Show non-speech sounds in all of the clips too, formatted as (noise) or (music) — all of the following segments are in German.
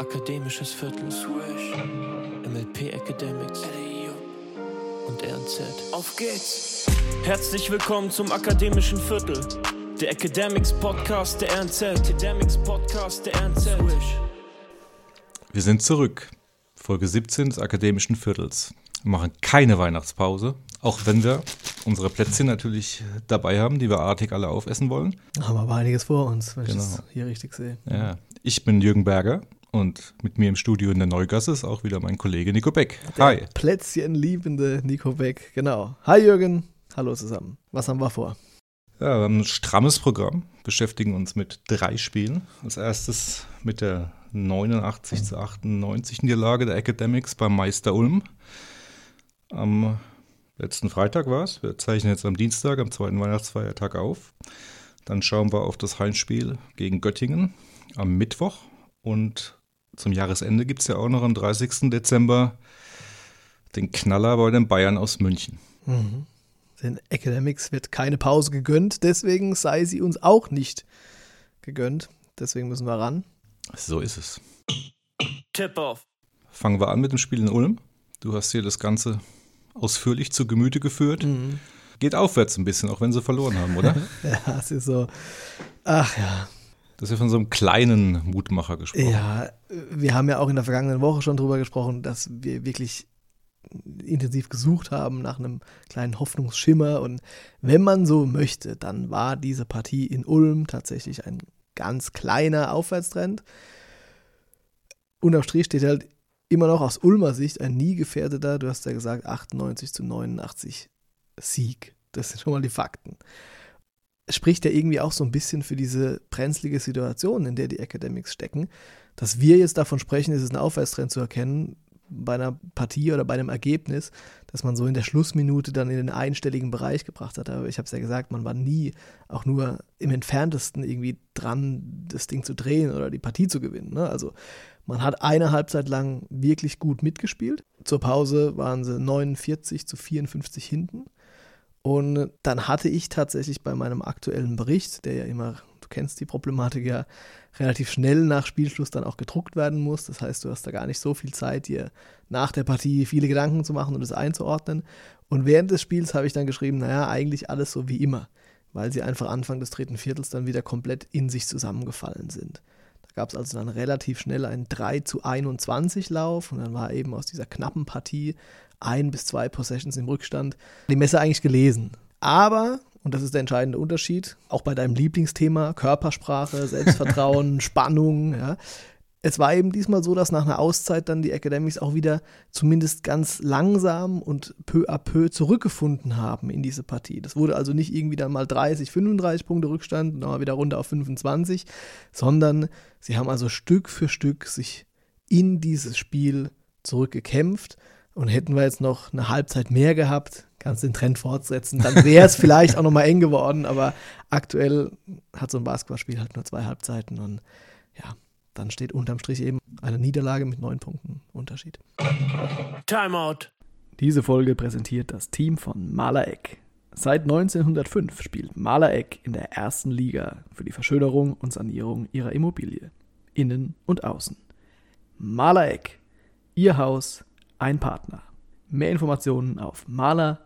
Akademisches Viertel, Swish, MLP Academics und RNZ. Auf geht's! Herzlich willkommen zum Akademischen Viertel, der Academics Podcast der RNZ. Academics Podcast der RNZ. Swish. Wir sind zurück. Folge 17 des Akademischen Viertels. Wir machen keine Weihnachtspause, auch wenn wir unsere Plätzchen natürlich dabei haben, die wir artig alle aufessen wollen. Haben aber einiges vor uns, wenn Genau. ich das hier richtig sehe. Ja. Ich bin Jürgen Berger und mit mir im Studio in der Neugasse ist auch wieder mein Kollege Nico Beck. Der Hi. Plätzchenliebende Nico Beck, genau. Hi Jürgen, hallo zusammen. Was haben wir vor? Ja, wir haben ein strammes Programm, beschäftigen uns mit drei Spielen. Als erstes mit der 89 zu 98 Niederlage der Academics beim Meister Ulm. Am letzten Freitag war es. Wir zeichnen jetzt am Dienstag, am zweiten Weihnachtsfeiertag auf. Dann schauen wir auf das Heimspiel gegen Göttingen am Mittwoch. Und zum Jahresende gibt es ja auch noch am 30. Dezember den Knaller bei den Bayern aus München. Mhm. Den Academics wird keine Pause gegönnt, deswegen sei sie uns auch nicht gegönnt. Deswegen müssen wir ran. So ist es. Tip-Off. Fangen wir an mit dem Spiel in Ulm. Du hast hier das Ganze ausführlich zu Gemüte geführt. Geht aufwärts ein bisschen, auch wenn sie verloren haben, oder? (laughs) Ja, es ist so. Ach ja. Das ist ja von so einem kleinen Mutmacher gesprochen. Ja, wir haben ja auch in der vergangenen Woche schon drüber gesprochen, dass wir wirklich intensiv gesucht haben nach einem kleinen Hoffnungsschimmer. Und wenn man so möchte, dann war diese Partie in Ulm tatsächlich ein ganz kleiner Aufwärtstrend. Unterm Strich steht halt immer noch aus Ulmer Sicht ein nie gefährdeter, du hast ja gesagt, 98 zu 89 Sieg. Das sind schon mal die Fakten. Spricht ja irgendwie auch so ein bisschen für diese brenzlige Situation, in der die Academics stecken. Dass wir jetzt davon sprechen, ist es ein Aufwärtstrend zu erkennen, bei einer Partie oder bei einem Ergebnis, dass man so in der Schlussminute dann in den einstelligen Bereich gebracht hat. Aber ich habe es ja gesagt, man war nie auch nur im entferntesten irgendwie dran, das Ding zu drehen oder die Partie zu gewinnen. Ne? Also man hat eine Halbzeit lang wirklich gut mitgespielt. Zur Pause waren sie 49 zu 54 hinten. Und dann hatte ich tatsächlich bei meinem aktuellen Bericht, der ja immer, du kennst die Problematik ja, relativ schnell nach Spielschluss dann auch gedruckt werden muss. Das heißt, du hast da gar nicht so viel Zeit, dir nach der Partie viele Gedanken zu machen und es einzuordnen. Und während des Spiels habe ich dann geschrieben, naja, eigentlich alles so wie immer, weil sie einfach Anfang des dritten Viertels dann wieder komplett in sich zusammengefallen sind. Da gab es also dann relativ schnell einen 3 zu 21 Lauf und dann war eben aus dieser knappen Partie ein bis zwei Possessions im Rückstand die Messe eigentlich gelesen. Aber, und das ist der entscheidende Unterschied, auch bei deinem Lieblingsthema, Körpersprache, Selbstvertrauen, (laughs) Spannung, ja, es war eben diesmal so, dass nach einer Auszeit dann die Academics auch wieder zumindest ganz langsam und peu à peu zurückgefunden haben in diese Partie. Das wurde also nicht irgendwie dann mal 30, 35 Punkte Rückstand und dann mal wieder runter auf 25, sondern sie haben also Stück für Stück sich in dieses Spiel zurückgekämpft. Und hätten wir jetzt noch eine Halbzeit mehr gehabt, kannst den Trend fortsetzen, dann wäre es (laughs) vielleicht auch noch mal eng geworden. Aber aktuell hat so ein Basketballspiel halt nur zwei Halbzeiten und ja, dann steht unterm Strich eben eine Niederlage mit neun Punkten Unterschied. Timeout. Diese Folge präsentiert das Team von Malereck. Seit 1905 spielt Malereck in der ersten Liga für die Verschönerung und Sanierung ihrer Immobilie, innen und außen. Malereck, Ihr Haus, ein Partner. Mehr Informationen auf maler-eck.de.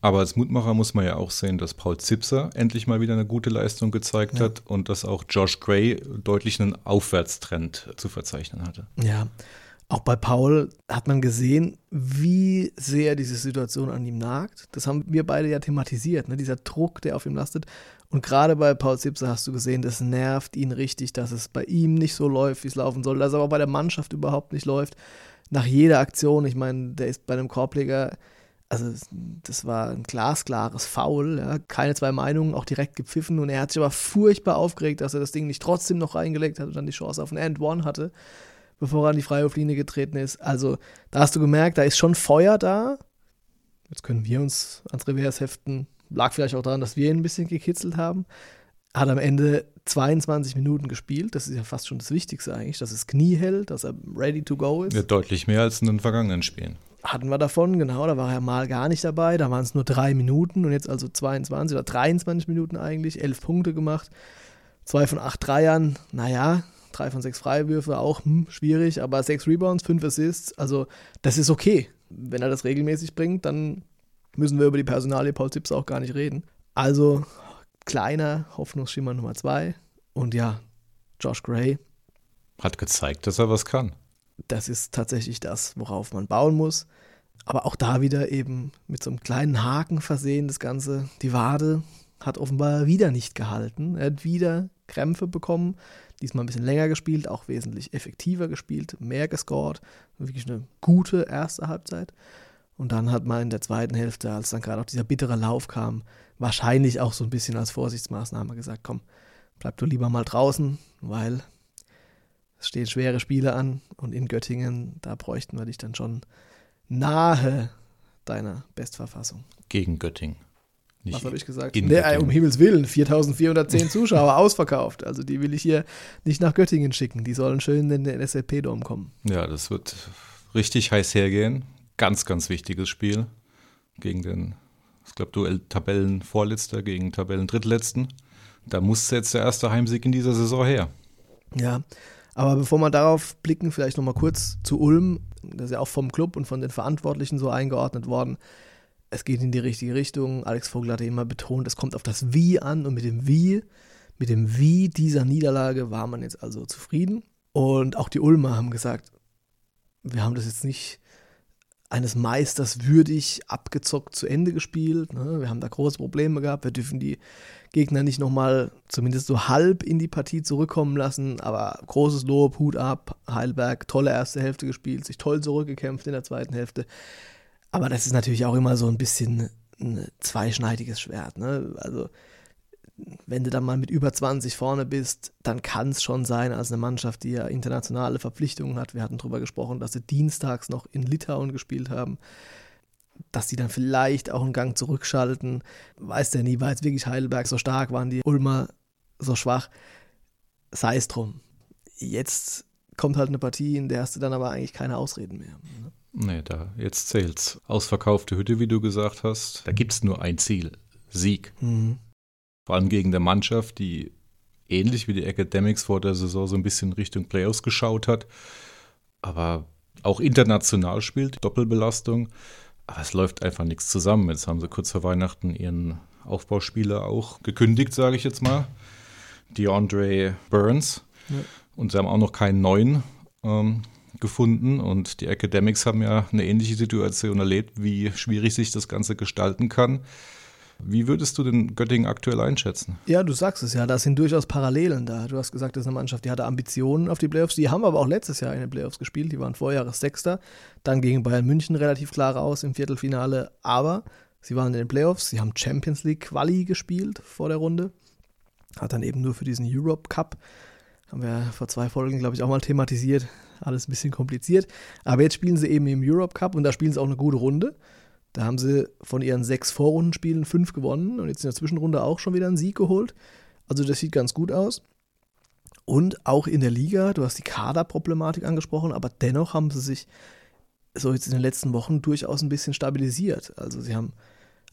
Aber als Mutmacher muss man ja auch sehen, dass Paul Zipser endlich mal wieder eine gute Leistung gezeigt Ja. hat und dass auch Josh Gray deutlich einen Aufwärtstrend zu verzeichnen hatte. Ja, auch bei Paul hat man gesehen, wie sehr diese Situation an ihm nagt. Das haben wir beide ja thematisiert, ne? dieser Druck, der auf ihm lastet. Und gerade bei Paul Zipser hast du gesehen, das nervt ihn richtig, dass es bei ihm nicht so läuft, wie es laufen soll, dass es aber bei der Mannschaft überhaupt nicht läuft. Nach jeder Aktion, ich meine, der ist bei einem Korbleger, also das war ein glasklares Foul, ja? keine zwei Meinungen, auch direkt gepfiffen. Und er hat sich aber furchtbar aufgeregt, dass er das Ding nicht trotzdem noch reingelegt hat und dann die Chance auf ein End-One hatte bevor er an die Freiwurflinie getreten ist. Also, da hast du gemerkt, da ist schon Feuer da. Jetzt können wir uns ans Revers heften. Lag vielleicht auch daran, dass wir ihn ein bisschen gekitzelt haben. Hat am Ende 22 Minuten gespielt. Das ist ja fast schon das Wichtigste eigentlich, dass es Knie hält, dass er ready to go ist. Ja, deutlich mehr als in den vergangenen Spielen. Hatten wir davon, genau. Da war er mal gar nicht dabei. Da waren es nur drei Minuten und jetzt also 22 oder 23 Minuten eigentlich. Elf Punkte gemacht. Zwei von acht Dreiern, naja, drei von sechs Freiwürfe auch hm, schwierig, aber sechs Rebounds, fünf Assists, also das ist okay. Wenn er das regelmäßig bringt, dann müssen wir über die Personalie Paul Zips auch gar nicht reden. Also kleiner Hoffnungsschimmer Nummer zwei. Und ja, Josh Gray. Hat gezeigt, dass er was kann. Das ist tatsächlich das, worauf man bauen muss. Aber auch da wieder eben mit so einem kleinen Haken versehen, das Ganze. Die Wade hat offenbar wieder nicht gehalten. Er hat wieder Krämpfe bekommen. Diesmal ein bisschen länger gespielt, auch wesentlich effektiver gespielt, mehr gescored. Wirklich eine gute erste Halbzeit. Und dann hat man in der zweiten Hälfte, als dann gerade auch dieser bittere Lauf kam, wahrscheinlich auch so ein bisschen als Vorsichtsmaßnahme gesagt, komm, bleib du lieber mal draußen, weil es stehen schwere Spiele an und in Göttingen, da bräuchten wir dich dann schon nahe deiner Bestverfassung. Gegen Göttingen. Nicht Was habe ich gesagt? Nee, um Himmels Willen, 4410 Zuschauer (laughs) ausverkauft. Also die will ich hier nicht nach Göttingen schicken. Die sollen schön in den SLP-Dom kommen. Ja, das wird richtig heiß hergehen. Ganz, ganz wichtiges Spiel gegen den, ich glaube, Duell Tabellenvorletzter gegen Tabellendrittletzten. Da muss jetzt der erste Heimsieg in dieser Saison her. Ja, aber bevor wir darauf blicken, vielleicht nochmal kurz zu Ulm. Das ist ja auch vom Club und von den Verantwortlichen so eingeordnet worden. Es geht in die richtige Richtung. Alex Vogel hatte immer betont, es kommt auf das Wie an und mit dem Wie, mit dem Wie dieser Niederlage war man jetzt also zufrieden. Und auch die Ulmer haben gesagt, wir haben das jetzt nicht eines Meisters würdig abgezockt zu Ende gespielt. Ne? Wir haben da große Probleme gehabt. Wir dürfen die Gegner nicht nochmal zumindest so halb in die Partie zurückkommen lassen. Aber großes Lob, Hut ab, Heilberg, tolle erste Hälfte gespielt, sich toll zurückgekämpft in der zweiten Hälfte. Aber das ist natürlich auch immer so ein bisschen ein zweischneidiges Schwert. Ne? Also wenn du dann mal mit über 20 vorne bist, dann kann es schon sein, als eine Mannschaft, die ja internationale Verpflichtungen hat, wir hatten darüber gesprochen, dass sie dienstags noch in Litauen gespielt haben, dass die dann vielleicht auch einen Gang zurückschalten. Weiß der nie, war jetzt wirklich Heidelberg so stark, waren die Ulmer so schwach. Sei es drum. Jetzt kommt halt eine Partie, in der hast du dann aber eigentlich keine Ausreden mehr. Ne? Nee, da, jetzt zählt's. Ausverkaufte Hütte, wie du gesagt hast. Da gibt es nur ein Ziel. Sieg. Mhm. Vor allem gegen der Mannschaft, die ähnlich wie die Academics vor der Saison so ein bisschen Richtung Playoffs geschaut hat, aber auch international spielt, Doppelbelastung. Aber es läuft einfach nichts zusammen. Jetzt haben sie kurz vor Weihnachten ihren Aufbauspieler auch gekündigt, sage ich jetzt mal. DeAndre Burns. Ja. Und sie haben auch noch keinen neuen ähm, gefunden. Und die Academics haben ja eine ähnliche Situation erlebt, wie schwierig sich das Ganze gestalten kann. Wie würdest du den Göttingen aktuell einschätzen? Ja, du sagst es ja, da sind durchaus Parallelen da. Du hast gesagt, das ist eine Mannschaft, die hatte Ambitionen auf die Playoffs. Die haben aber auch letztes Jahr in den Playoffs gespielt. Die waren Vorjahres Sechster, dann gegen Bayern München relativ klar raus im Viertelfinale. Aber sie waren in den Playoffs, sie haben Champions League Quali gespielt vor der Runde. Hat dann eben nur für diesen Europe Cup. Haben wir vor zwei Folgen, glaube ich, auch mal thematisiert. Alles ein bisschen kompliziert. Aber jetzt spielen sie eben im Europe Cup und da spielen sie auch eine gute Runde. Da haben sie von ihren sechs Vorrundenspielen fünf gewonnen und jetzt in der Zwischenrunde auch schon wieder einen Sieg geholt. Also das sieht ganz gut aus. Und auch in der Liga, du hast die Kaderproblematik angesprochen, aber dennoch haben sie sich so jetzt in den letzten Wochen durchaus ein bisschen stabilisiert. Also sie haben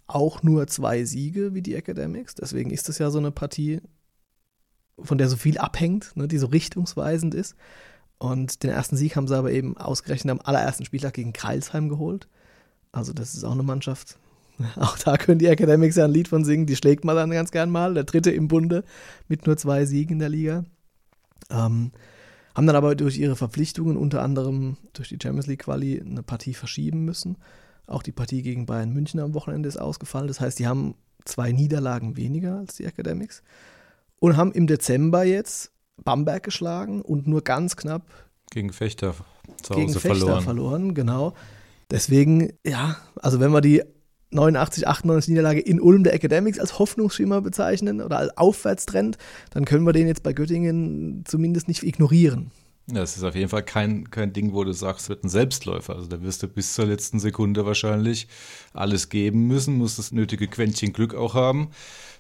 auch nur zwei Siege wie die Academics. Deswegen ist das ja so eine Partie, von der so viel abhängt, ne, die so richtungsweisend ist. Und den ersten Sieg haben sie aber eben ausgerechnet am allerersten Spieltag gegen Kreilsheim geholt. Also das ist auch eine Mannschaft. (laughs) Auch da können die Academics ja ein Lied von singen. Die schlägt man dann ganz gern mal. Der dritte im Bunde mit nur zwei Siegen in der Liga. Ähm, haben dann aber durch ihre Verpflichtungen, unter anderem durch die Champions League Quali, eine Partie verschieben müssen. Auch die Partie gegen Bayern München am Wochenende ist ausgefallen. Das heißt, die haben zwei Niederlagen weniger als die Academics. Und haben im Dezember jetzt Bamberg geschlagen und nur ganz knapp gegen Fechter zu Hause gegen Fechter verloren. verloren. Genau. Deswegen, ja, also wenn wir die 89, 98 Niederlage in Ulm der Academics als Hoffnungsschimmer bezeichnen oder als Aufwärtstrend, dann können wir den jetzt bei Göttingen zumindest nicht ignorieren. Ja, es ist auf jeden Fall kein, kein Ding, wo du sagst, es wird ein Selbstläufer. Also da wirst du bis zur letzten Sekunde wahrscheinlich alles geben müssen, musst das nötige Quäntchen Glück auch haben.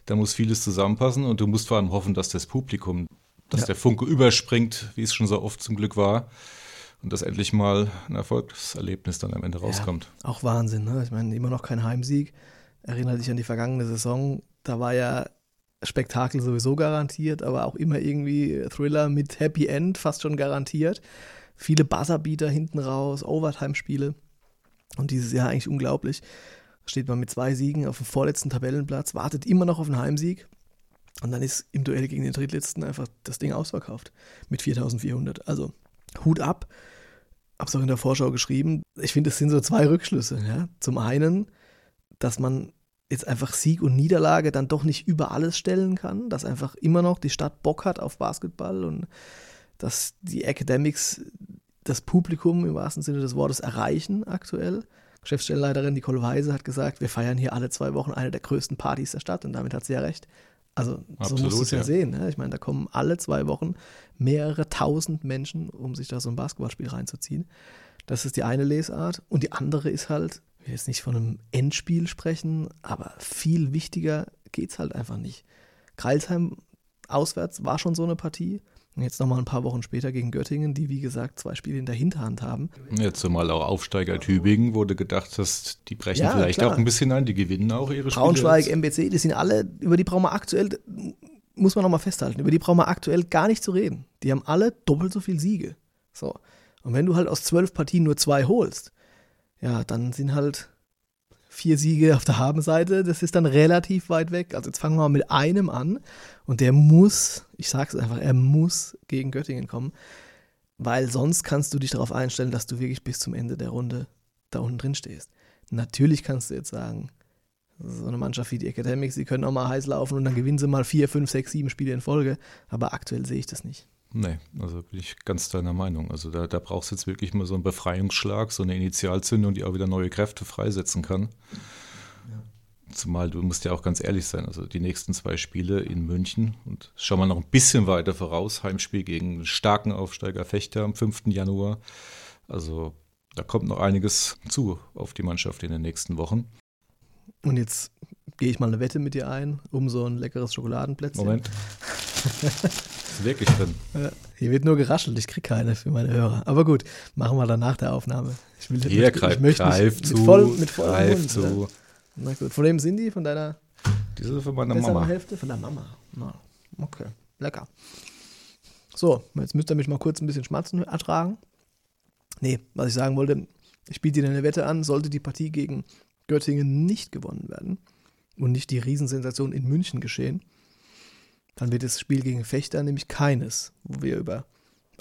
Da muss vieles zusammenpassen und du musst vor allem hoffen, dass das Publikum, dass ja. der Funke überspringt, wie es schon so oft zum Glück war und dass endlich mal ein Erfolgserlebnis dann am Ende rauskommt. Ja, auch Wahnsinn, ne? Ich meine, immer noch kein Heimsieg. Erinnert dich an die vergangene Saison. Da war ja Spektakel sowieso garantiert, aber auch immer irgendwie Thriller mit Happy End fast schon garantiert. Viele Buzzerbeater hinten raus, Overtime-Spiele. Und dieses Jahr eigentlich unglaublich. Steht man mit zwei Siegen auf dem vorletzten Tabellenplatz, wartet immer noch auf einen Heimsieg. Und dann ist im Duell gegen den Drittletzten einfach das Ding ausverkauft mit 4400. Also Hut ab. Hab's auch in der Vorschau geschrieben. Ich finde, es sind so zwei Rückschlüsse. Ja? Zum einen, dass man jetzt einfach Sieg und Niederlage dann doch nicht über alles stellen kann, dass einfach immer noch die Stadt Bock hat auf Basketball und dass die Academics das Publikum im wahrsten Sinne des Wortes erreichen aktuell. Geschäftsstellenleiterin Nicole Weise hat gesagt, wir feiern hier alle zwei Wochen eine der größten Partys der Stadt und damit hat sie ja recht. Also Absolut, so musst du es ja, ja sehen. Ne? Ich meine, da kommen alle zwei Wochen mehrere tausend Menschen, um sich da so ein Basketballspiel reinzuziehen. Das ist die eine Lesart. Und die andere ist halt, ich will jetzt nicht von einem Endspiel sprechen, aber viel wichtiger geht es halt einfach nicht. Kreilsheim auswärts war schon so eine Partie. Jetzt nochmal ein paar Wochen später gegen Göttingen, die wie gesagt zwei Spiele in der Hinterhand haben. Jetzt zumal auch Aufsteiger Tübingen, wo du gedacht hast, die brechen ja, vielleicht klar. auch ein bisschen ein, die gewinnen auch ihre Spiele. Braunschweig, MBC, die sind alle, über die brauchen wir aktuell, muss man nochmal festhalten, über die brauchen wir aktuell gar nicht zu reden. Die haben alle doppelt so viel Siege. So. Und wenn du halt aus zwölf Partien nur zwei holst, ja, dann sind halt vier Siege auf der Habenseite, das ist dann relativ weit weg. Also jetzt fangen wir mal mit einem an und der muss, ich sag's einfach, er muss gegen Göttingen kommen, weil sonst kannst du dich darauf einstellen, dass du wirklich bis zum Ende der Runde da unten drin stehst. Natürlich kannst du jetzt sagen, so eine Mannschaft wie die Academics, die können auch mal heiß laufen und dann gewinnen sie mal vier, fünf, sechs, sieben Spiele in Folge, aber aktuell sehe ich das nicht. Nee, also bin ich ganz deiner Meinung. Also da, da brauchst du jetzt wirklich mal so einen Befreiungsschlag, so eine Initialzündung, die auch wieder neue Kräfte freisetzen kann. Ja. Zumal du musst ja auch ganz ehrlich sein, also die nächsten zwei Spiele in München und schauen wir noch ein bisschen weiter voraus, Heimspiel gegen einen starken Aufsteiger Fechter am 5. Januar. Also da kommt noch einiges zu auf die Mannschaft in den nächsten Wochen. Und jetzt gehe ich mal eine Wette mit dir ein, um so ein leckeres Schokoladenplätzchen. Moment. (laughs) ist wirklich drin. Ja, hier wird nur geraschelt, ich kriege keine für meine Hörer. Aber gut, machen wir dann nach der Aufnahme. Ich will, hier, ich, greif, ich möchte greif zu, mit, voll, mit greif Mund, zu. Na gut, von wem sind die? Von deiner Diese von meiner Mama. Hälfte? Von deiner Mama. Na, okay, lecker. So, jetzt müsst ihr mich mal kurz ein bisschen Schmatzen ertragen. Nee, was ich sagen wollte, ich biete dir eine Wette an, sollte die Partie gegen Göttingen nicht gewonnen werden und nicht die Riesensensation in München geschehen, dann wird das Spiel gegen Fechter nämlich keines, wo wir über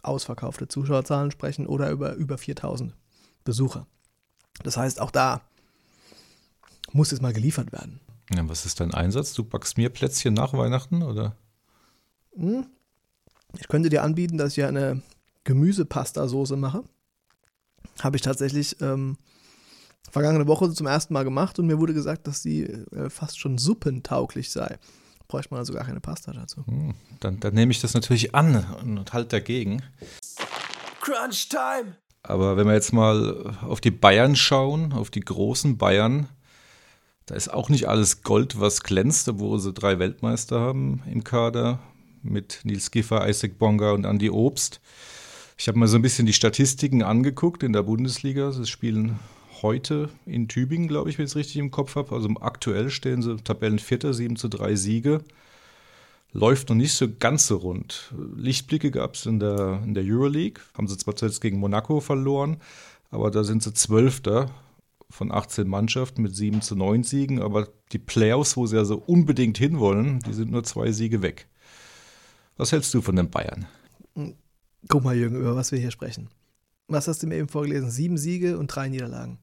ausverkaufte Zuschauerzahlen sprechen oder über über 4000 Besucher. Das heißt, auch da muss es mal geliefert werden. Ja, was ist dein Einsatz? Du backst mir Plätzchen nach Weihnachten oder? Hm. Ich könnte dir anbieten, dass ich ja eine Gemüsepasta-Soße mache. Habe ich tatsächlich ähm, vergangene Woche zum ersten Mal gemacht und mir wurde gesagt, dass die äh, fast schon suppentauglich sei bräuchte man also gar keine Pasta dazu. Hm, dann, dann nehme ich das natürlich an und halt dagegen. Crunch Time! Aber wenn wir jetzt mal auf die Bayern schauen, auf die großen Bayern, da ist auch nicht alles Gold, was glänzt, obwohl sie drei Weltmeister haben im Kader mit Nils Giffer, Isaac Bonga und Andy Obst. Ich habe mal so ein bisschen die Statistiken angeguckt in der Bundesliga. Sie spielen heute in Tübingen, glaube ich, wenn ich es richtig im Kopf habe. Also aktuell stehen sie Tabellenvierter, 7 zu 3 Siege. Läuft noch nicht so ganz so rund. Lichtblicke gab es in der, in der Euroleague. Haben sie zwar zuletzt gegen Monaco verloren, aber da sind sie Zwölfter von 18 Mannschaften mit 7 zu 9 Siegen. Aber die Playoffs, wo sie also unbedingt hinwollen, die sind nur zwei Siege weg. Was hältst du von den Bayern? Guck mal, Jürgen, über was wir hier sprechen. Was hast du mir eben vorgelesen? Sieben Siege und drei Niederlagen.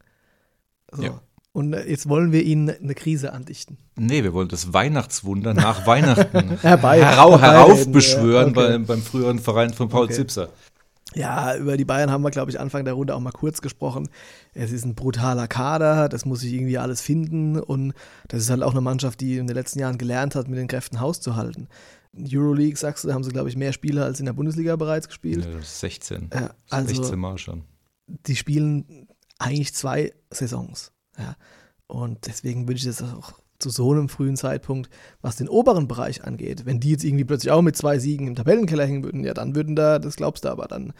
So. Ja. Und äh, jetzt wollen wir ihnen eine Krise andichten. Nee, wir wollen das Weihnachtswunder nach (laughs) Weihnachten (laughs) Herbei, herau, heraufbeschwören ja, okay. beim, beim früheren Verein von Paul okay. Zipser. Ja, über die Bayern haben wir, glaube ich, Anfang der Runde auch mal kurz gesprochen. Es ist ein brutaler Kader, das muss sich irgendwie alles finden und das ist halt auch eine Mannschaft, die in den letzten Jahren gelernt hat, mit den Kräften Haus zu halten. Euroleague, sagst du, haben sie, glaube ich, mehr Spieler als in der Bundesliga bereits gespielt. Ja, 16. Ja, also 16 Mal schon. Die spielen eigentlich zwei Saisons. Ja. Und deswegen würde ich das auch zu so einem frühen Zeitpunkt, was den oberen Bereich angeht, wenn die jetzt irgendwie plötzlich auch mit zwei Siegen im Tabellenkeller hängen würden, ja, dann würden da, das glaubst du aber, dann,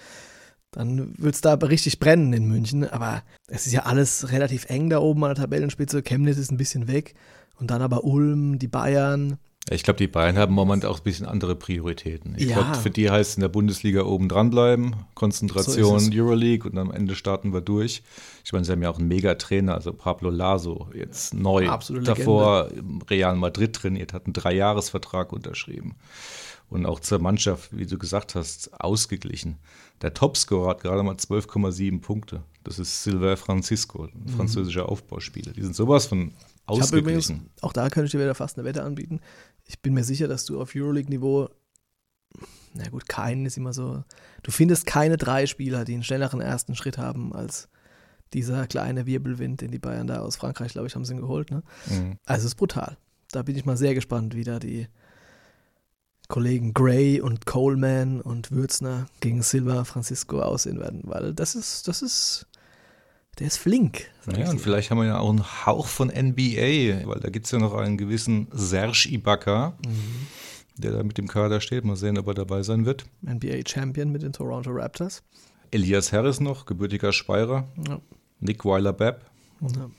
dann würde es da richtig brennen in München. Aber es ist ja alles relativ eng da oben an der Tabellenspitze. Chemnitz ist ein bisschen weg. Und dann aber Ulm, die Bayern. Ich glaube, die Bayern haben im Moment auch ein bisschen andere Prioritäten. Ich Ja. glaube, für die heißt es in der Bundesliga oben dranbleiben, Konzentration, So. Euroleague und am Ende starten wir durch. Ich meine, sie haben ja auch einen Mega-Trainer, also Pablo Laso, jetzt neu. Absolute Davor im Real Madrid trainiert, hat einen Dreijahresvertrag unterschrieben. Und auch zur Mannschaft, wie du gesagt hast, ausgeglichen. Der Topscorer hat gerade mal 12,7 Punkte. Das ist Silver Francisco, ein französischer Aufbauspieler. Die sind sowas von Mhm. Ich habe übrigens, ausgeglichen. auch da könnte ich dir wieder fast eine Wette anbieten. Ich bin mir sicher, dass du auf Euroleague-Niveau, na gut, keinen ist immer so, du findest keine drei Spieler, die einen schnelleren ersten Schritt haben als dieser kleine Wirbelwind, den die Bayern da aus Frankreich, glaube ich, haben sie ihn geholt. Ne? Mhm. Also es ist brutal. Da bin ich mal sehr gespannt, wie da die Kollegen Gray und Coleman und Würzner gegen Silva Francisco aussehen werden, weil das ist, das ist, der ist flink. Ja, und vielleicht haben wir ja auch einen Hauch von NBA, weil da gibt es ja noch einen gewissen Serge Ibaka, Mhm. der da mit dem Kader steht. Mal sehen, ob er dabei sein wird. NBA Champion mit den Toronto Raptors. Elias Harris noch, gebürtiger Speyerer. Ja. Nick Weiler-Bepp. Ja.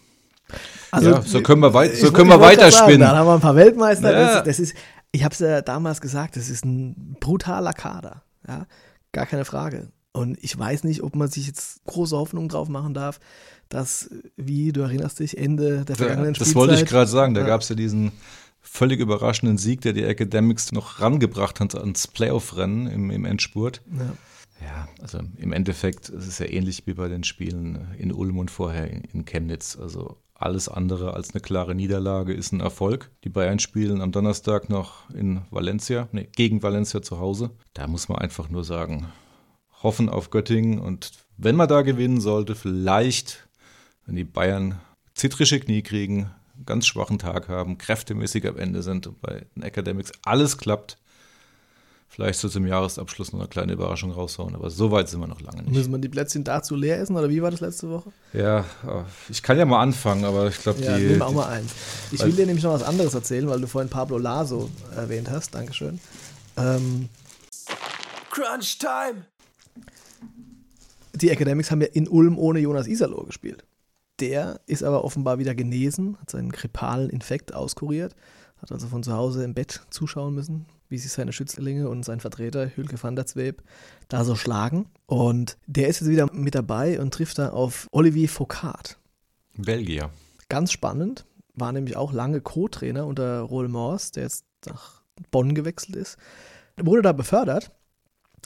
Ja, so können wir weit- so können wir weiterspinnen. Sagen, da haben wir ein paar Weltmeister. Ja. Das, das ist, ich habe es ja damals gesagt, das ist ein brutaler Kader. Ja? Gar keine Frage. Und ich weiß nicht, ob man sich jetzt große Hoffnung drauf machen darf, dass, wie du erinnerst dich, Ende der vergangenen das wollte ich gerade sagen. Da Ja. gab es ja diesen völlig überraschenden Sieg, der die Academics noch rangebracht hat ans Playoff-Rennen im, im Endspurt. Ja. Ja, also im Endeffekt ist es ja ähnlich wie bei den Spielen in Ulm und vorher in, in Chemnitz. Also alles andere als eine klare Niederlage ist ein Erfolg. Die Bayern spielen am Donnerstag noch in Valencia, nee, gegen Valencia zu Hause. Da muss man einfach nur sagen, hoffen auf Göttingen und wenn man da gewinnen sollte, vielleicht, wenn die Bayern zittrische Knie kriegen, einen ganz schwachen Tag haben, kräftemäßig am Ende sind und bei den Academics alles klappt, vielleicht so zum Jahresabschluss noch eine kleine Überraschung raushauen. Aber so weit sind wir noch lange nicht. Müssen wir die Plätzchen dazu leer essen oder wie war das letzte Woche? Ja, ich kann ja mal anfangen, aber ich glaube, Ja, die. nimm auch mal eins. Ich will dir nämlich noch was anderes erzählen, weil du vorhin Pablo Laso erwähnt hast. Dankeschön. Ähm, Crunch Time! Die Academics haben ja in Ulm ohne Jonas Iserloh gespielt. Der ist aber offenbar wieder genesen, hat seinen grippalen Infekt auskuriert, hat also von zu Hause im Bett zuschauen müssen, wie sich seine Schützlinge und sein Vertreter Hülke van der Zweep da so schlagen. Und der ist jetzt wieder mit dabei und trifft da auf Olivier Foucault. Belgier. Ganz spannend, war nämlich auch lange Co-Trainer unter Roel Mors, der jetzt nach Bonn gewechselt ist. Wurde da befördert,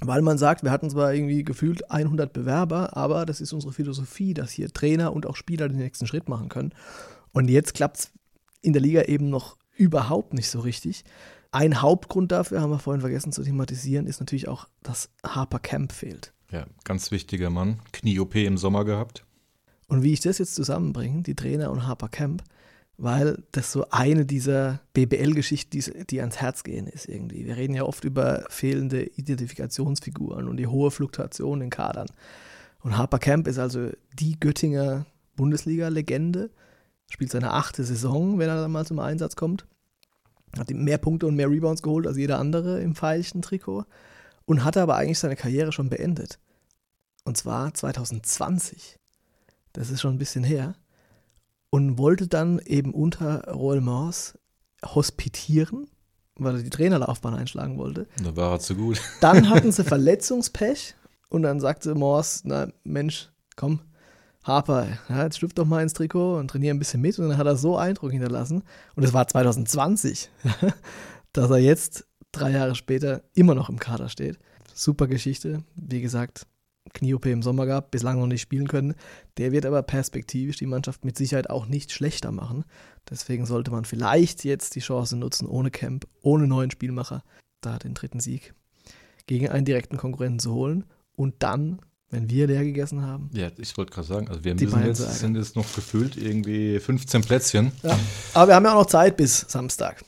weil man sagt, wir hatten zwar irgendwie gefühlt 100 Bewerber, aber das ist unsere Philosophie, dass hier Trainer und auch Spieler den nächsten Schritt machen können. Und jetzt klappt es in der Liga eben noch überhaupt nicht so richtig. Ein Hauptgrund dafür, haben wir vorhin vergessen zu thematisieren, ist natürlich auch, dass Harper Camp fehlt. Ja, ganz wichtiger Mann. Knie-OP im Sommer gehabt. Und wie ich das jetzt zusammenbringe, die Trainer und Harper Camp, weil das so eine dieser BBL-Geschichten, die, die ans Herz gehen ist irgendwie. Wir reden ja oft über fehlende Identifikationsfiguren und die hohe Fluktuation in Kadern. Und Harper Camp ist also die Göttinger Bundesliga-Legende, spielt seine achte Saison, wenn er dann mal zum Einsatz kommt. Hat mehr Punkte und mehr Rebounds geholt als jeder andere im Veilchen-Trikot und hatte aber eigentlich seine Karriere schon beendet. Und zwar 2020. Das ist schon ein bisschen her. Und wollte dann eben unter Roel Mors hospitieren, weil er die Trainerlaufbahn einschlagen wollte. Da war er zu gut. (laughs) Dann hatten sie Verletzungspech und dann sagte Mors, na Mensch, komm, Harper, ja, jetzt schlüpf doch mal ins Trikot und trainier ein bisschen mit. Und dann hat er so Eindruck hinterlassen. Und es war 2020, (laughs) dass er jetzt, drei Jahre später, immer noch im Kader steht. Super Geschichte. Wie gesagt, Knie-OP im Sommer gab, bislang noch nicht spielen können. Der wird aber perspektivisch die Mannschaft mit Sicherheit auch nicht schlechter machen. Deswegen sollte man vielleicht jetzt die Chance nutzen, ohne Camp, ohne neuen Spielmacher, da den dritten Sieg gegen einen direkten Konkurrenten zu holen und dann, wenn wir leer gegessen haben, Ja, ich wollte gerade sagen, also wir müssen jetzt, sagen. sind jetzt noch gefühlt irgendwie 15 Plätzchen. Ja. Aber wir haben ja auch noch Zeit bis Samstag.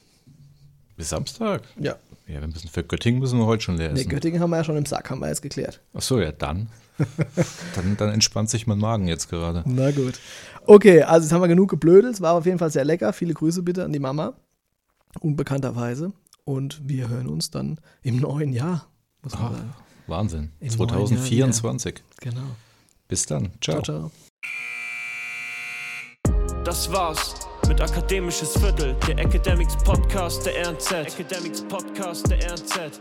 Bis Samstag. Ja. Ja, wir müssen für Göttingen müssen wir heute schon leer Nee, essen. Göttingen haben wir ja schon im Sack, haben wir jetzt geklärt. Ach so, ja, dann. (laughs) dann. Dann entspannt sich mein Magen jetzt gerade. Na gut. Okay, also jetzt haben wir genug geblödelt. Es war auf jeden Fall sehr lecker. Viele Grüße bitte an die Mama. Unbekannterweise. Und wir hören uns dann im neuen Jahr, muss man Ah, sagen. Wahnsinn. Im neuen Jahr 2024. Genau. Bis dann. Ciao. Ciao, ciao. Das war's. Mit Akademisches Viertel, der Academics Podcast der RNZ. Academics Podcast der RNZ.